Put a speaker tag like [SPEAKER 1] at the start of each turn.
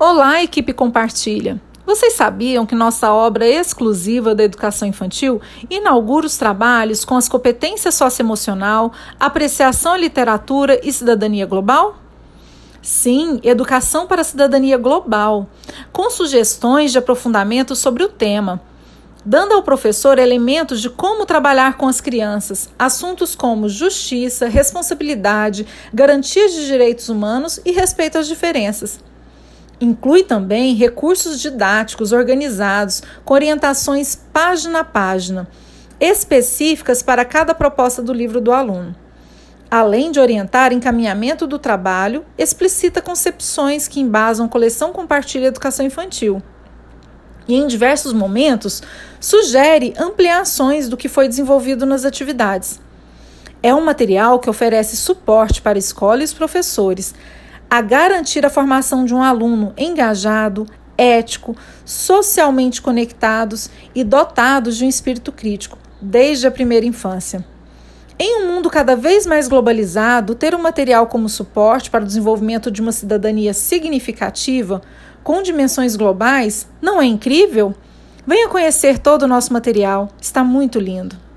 [SPEAKER 1] Olá, equipe Compartilha! Vocês sabiam que nossa obra exclusiva da educação infantil inaugura os trabalhos com as competências socioemocional, apreciação à literatura e cidadania global? Sim, Educação para a Cidadania Global, com sugestões de aprofundamento sobre o tema, dando ao professor elementos de como trabalhar com as crianças, assuntos como justiça, responsabilidade, garantia de direitos humanos e respeito às diferenças. Inclui também recursos didáticos organizados com orientações página a página, específicas para cada proposta do livro do aluno. Além de orientar encaminhamento do trabalho, explicita concepções que embasam coleção Compartilha Educação Infantil. E em diversos momentos, sugere ampliações do que foi desenvolvido nas atividades. É um material que oferece suporte para escola e os professores, a garantir a formação de um aluno engajado, ético, socialmente conectados e dotados de um espírito crítico, desde a primeira infância. Em um mundo cada vez mais globalizado, ter um material como suporte para o desenvolvimento de uma cidadania significativa, com dimensões globais, não é incrível? Venha conhecer todo o nosso material, está muito lindo.